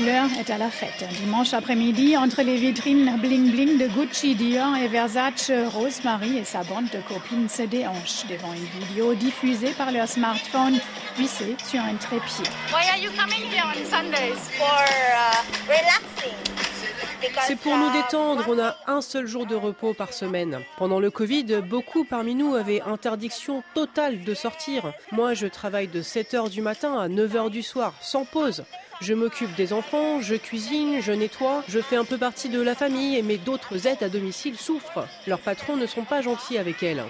L'heure est à la fête. Dimanche après-midi, entre les vitrines bling-bling de Gucci, Dior et Versace, Rosemary et sa bande de copines se déhanchent devant une vidéo diffusée par leur smartphone vissé sur un trépied. Why are you coming here on Sundays? for uh, C'est pour nous uh, détendre, on a un seul jour de repos par semaine. Pendant le Covid, beaucoup parmi nous avaient interdiction totale de sortir. Moi, je travaille de 7h du matin à 9h du soir, sans pause. Je m'occupe des enfants, je cuisine, je nettoie, je fais un peu partie de la famille, mais d'autres aides à domicile souffrent. Leurs patrons ne sont pas gentils avec elles.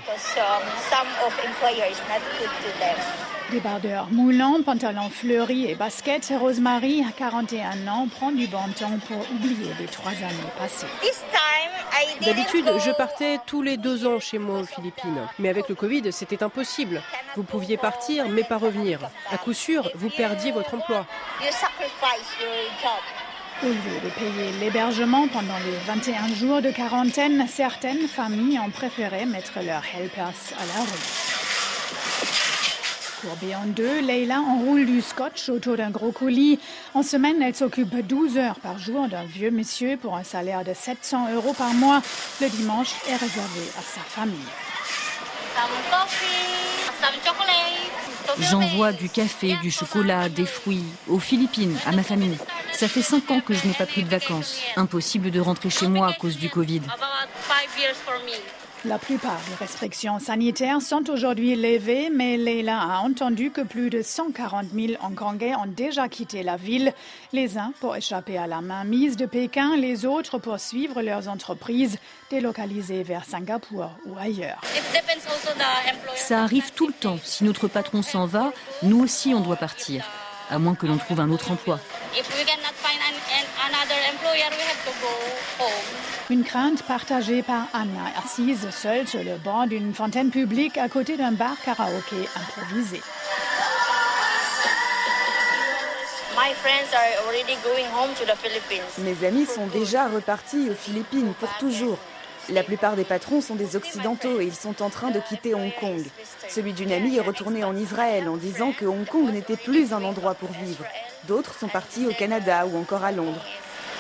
Débardeur moulant, pantalon fleuri et basket, Rosemary, à 41 ans, prend du bon temps pour oublier les trois années passées. This time, I didn't D'habitude, je partais tous les deux ans chez moi aux Philippines. Mais avec le Covid, c'était impossible. Vous pouviez partir, mais pas revenir. À coup sûr, vous perdiez votre emploi. You sacrifice your job. Au lieu de payer l'hébergement pendant les 21 jours de quarantaine, certaines familles ont préféré mettre leurs helpers à la rue. Courbée en deux, Leila enroule du scotch autour d'un gros colis. En semaine, elle s'occupe 12 heures par jour d'un vieux monsieur pour un salaire de 700 euros par mois. Le dimanche est réservé à sa famille. J'envoie du café, du chocolat, des fruits aux Philippines, à ma famille. Ça fait cinq ans que je n'ai pas pris de vacances. Impossible de rentrer chez moi à cause du Covid. La plupart des restrictions sanitaires sont aujourd'hui levées, mais Leila a entendu que plus de 140 000 Hongkongais ont déjà quitté la ville, les uns pour échapper à la mainmise de Pékin, les autres pour suivre leurs entreprises délocalisées vers Singapour ou ailleurs. Ça arrive tout le temps. Si notre patron s'en va, nous aussi on doit partir. À moins que l'on trouve un autre emploi. Une crainte partagée par Anna, assise seule sur le banc d'une fontaine publique à côté d'un bar karaoké improvisé. Mes amis sont déjà repartis aux Philippines pour toujours. La plupart des patrons sont des Occidentaux et ils sont en train de quitter Hong Kong. Celui d'une amie est retourné en Israël en disant que Hong Kong n'était plus un endroit pour vivre. D'autres sont partis au Canada ou encore à Londres.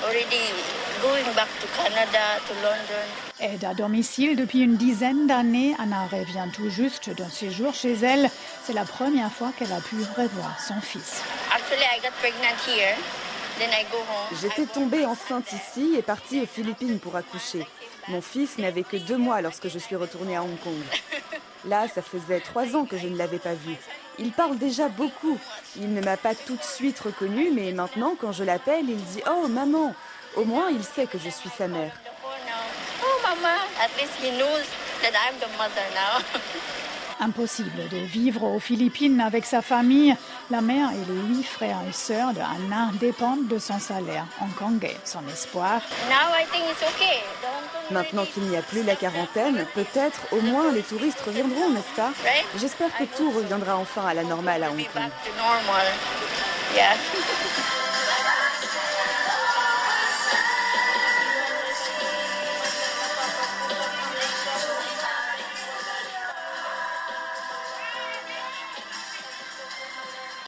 Already going back to Canada, to London. Aide à domicile depuis une dizaine d'années, Anna revient tout juste d'un séjour chez elle. C'est la première fois qu'elle a pu revoir son fils. Actually, I got pregnant here. Then I go home. J'étais tombée enceinte ici et partie aux Philippines pour accoucher. Mon fils n'avait que deux mois lorsque je suis retournée à Hong Kong. Là, ça faisait trois ans que je ne l'avais pas vu. Il parle déjà beaucoup. Il ne m'a pas tout de suite reconnue, mais maintenant, quand je l'appelle, il dit Oh, maman Au moins, il sait que je suis sa mère. Oh, now. Oh, Mama. At least he knows that I'm the mother now. Impossible de vivre aux Philippines avec sa famille. La mère et les huit frères et sœurs de Anna dépendent de son salaire hongkongais. Son espoir, now I think it's okay. The Hong Kong Maintenant qu'il n'y a plus la quarantaine, peut-être au moins les touristes reviendront, n'est-ce pas? Right? J'espère que tout reviendra enfin à la normale à Hong Kong.